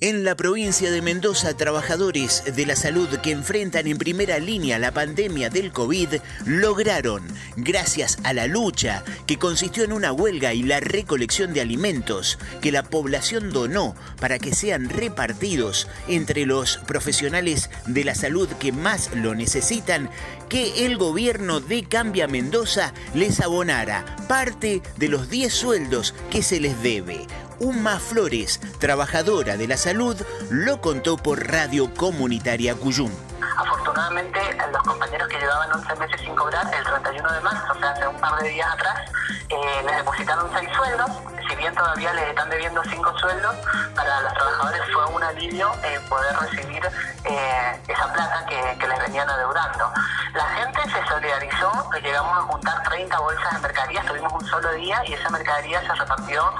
En la provincia de Mendoza, trabajadores de la salud que enfrentan en primera línea la pandemia del COVID lograron, gracias a la lucha que consistió en una huelga y la recolección de alimentos que la población donó para que sean repartidos entre los profesionales de la salud que más lo necesitan, que el gobierno de Cambia Mendoza les abonara parte de los 10 sueldos que se les debe. Uma Flores, trabajadora de la salud, lo contó por Radio Comunitaria Cuyum. Afortunadamente, los compañeros que llevaban 11 meses sin cobrar, el 31 de marzo, o sea, hace un par de días atrás, eh, les depositaron 6 sueldos. Si bien todavía les están debiendo 5 sueldos, para los trabajadores fue un alivio eh, poder recibir eh, esa plata que, que les venían adeudando. La gente se solidarizó, llegamos a juntar 30 bolsas de mercadería, tuvimos un solo día y esa mercadería se repartió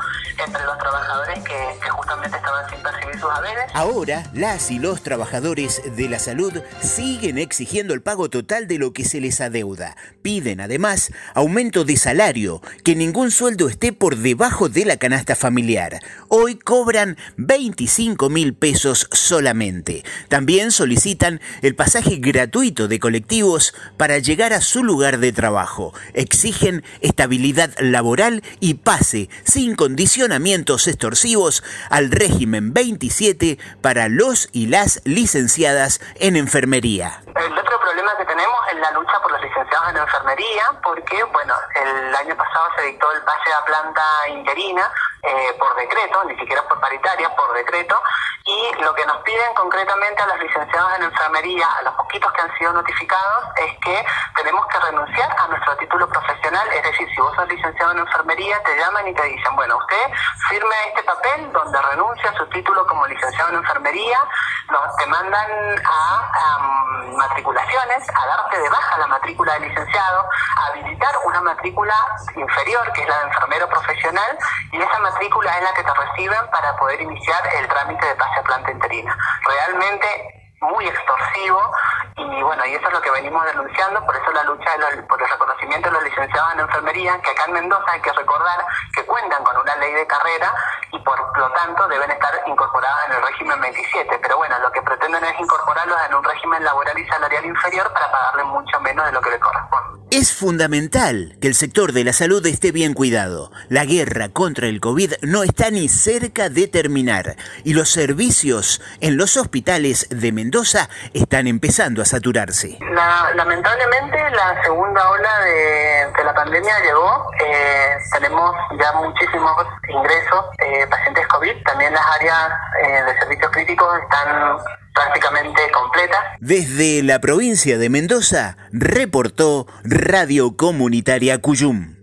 entre los trabajadores que, justamente estaban sin percibir sus haberes. Ahora, las y los trabajadores de la salud siguen exigiendo el pago total de lo que se les adeuda. Piden además aumento de salario, que ningún sueldo esté por debajo de la canasta familiar. Hoy cobran 25 mil pesos solamente. También solicitan el pasaje gratuito de colectivos para llegar a su lugar de trabajo. Exigen estabilidad laboral y pase sin condiciones extorsivos al régimen 27 para los y las licenciadas en enfermería. El otro problema que tenemos es la lucha por los licenciados en enfermería, porque bueno, el año pasado se dictó el pase a planta interina eh, por decreto, ni siquiera por paritaria, por decreto, y lo que nos piden concretamente a los licenciados en enfermería, a los poquitos que han sido notificados, es que tenemos que renunciar a nuestro título profesional, es decir, si vos sos licenciado en enfermería, te llaman y te dicen, bueno, usted firme este papel donde renuncia a su título como licenciado en enfermería, te mandan a matriculaciones, a darte de baja la matrícula de licenciado, a habilitar una matrícula inferior, que es la de enfermero profesional, y esa matrícula es la que te reciben para poder iniciar el trámite de pase a planta interina. Realmente muy extorsivo y bueno, y eso es lo que venimos denunciando, por eso la lucha por el reconocimiento de los licenciados en enfermería, que acá en Mendoza hay que recordar que cuentan con una ley de carrera y por lo tanto deben estar incorporadas en el régimen 27. Pero bueno, lo que pretenden es incorporarlos en un régimen laboral y salarial inferior para pagarle mucho menos de lo que le corresponde. Es fundamental que el sector de la salud esté bien cuidado. La guerra contra el COVID no está ni cerca de terminar y los servicios en los hospitales de Mendoza están empezando a saturarse. lamentablemente la segunda ola de, la pandemia llegó. Eh, tenemos ya muchísimos ingresos, eh, pacientes COVID. También las áreas eh, de servicios críticos están prácticamente completa. Desde la provincia de Mendoza, reportó Radio Comunitaria Cuyum.